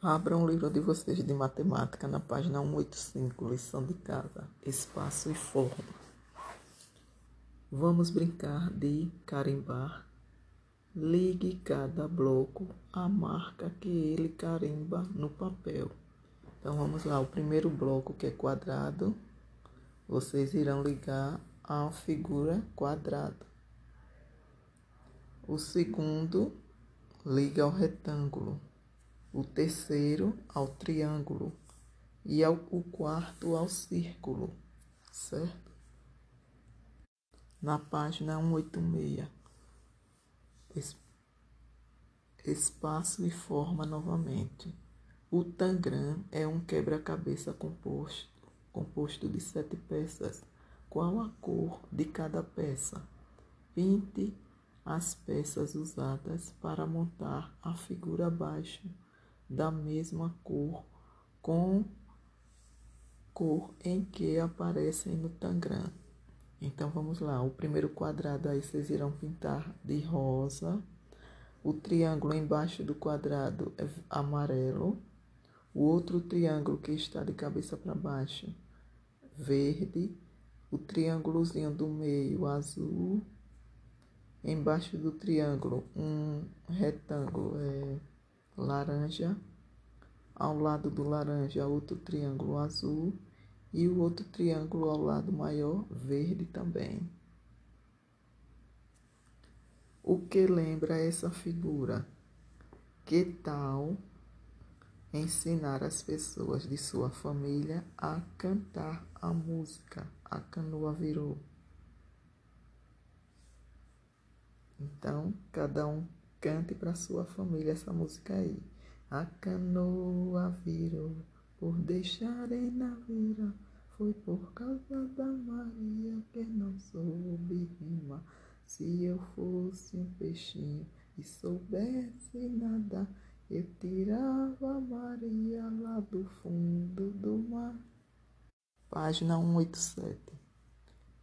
Abram o livro de vocês de matemática na página 185, lição de casa, espaço e forma. Vamos brincar de carimbar. Ligue cada bloco à marca que ele carimba no papel. Então vamos lá, o primeiro bloco que é quadrado, vocês irão ligar a figura quadrado. O segundo liga ao retângulo o terceiro ao triângulo e ao, o quarto ao círculo, certo? Na página 186, es, espaço e forma novamente. O tangram é um quebra-cabeça composto, composto de sete peças. Qual a cor de cada peça? Pinte as peças usadas para montar a figura abaixo da mesma cor com cor em que aparecem no tangram. Então vamos lá, o primeiro quadrado aí vocês irão pintar de rosa, o triângulo embaixo do quadrado é amarelo, o outro triângulo que está de cabeça para baixo, verde, o triângulozinho do meio azul, embaixo do triângulo um retângulo é laranja, ao lado do laranja outro triângulo azul e o outro triângulo ao lado maior verde também. O que lembra essa figura? Que tal ensinar as pessoas de sua família a cantar a música A Canoa Virou? Então, cada um Cante para sua família essa música aí. A canoa virou por deixarem na vira. Foi por causa da Maria que não soube rimar. Se eu fosse um peixinho e soubesse nadar, eu tirava a Maria lá do fundo do mar. Página 187.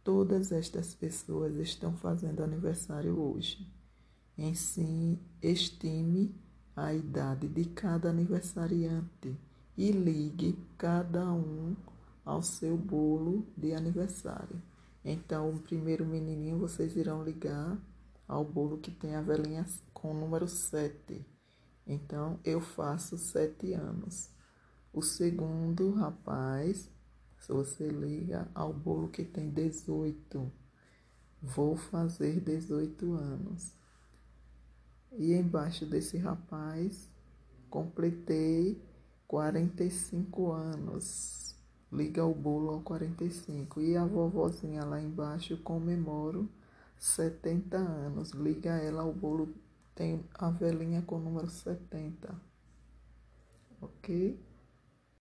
Todas estas pessoas estão fazendo aniversário hoje. Ensine, estime a idade de cada aniversariante e ligue cada um ao seu bolo de aniversário. Então, o primeiro menininho vocês irão ligar ao bolo que tem a velhinha com o número 7. Então, eu faço 7 anos. O segundo rapaz, se você liga ao bolo que tem 18, vou fazer 18 anos. E embaixo desse rapaz, completei 45 anos. Liga o bolo ao 45. E a vovozinha lá embaixo comemoro 70 anos. Liga ela ao bolo, tem a velhinha com o número 70. Ok?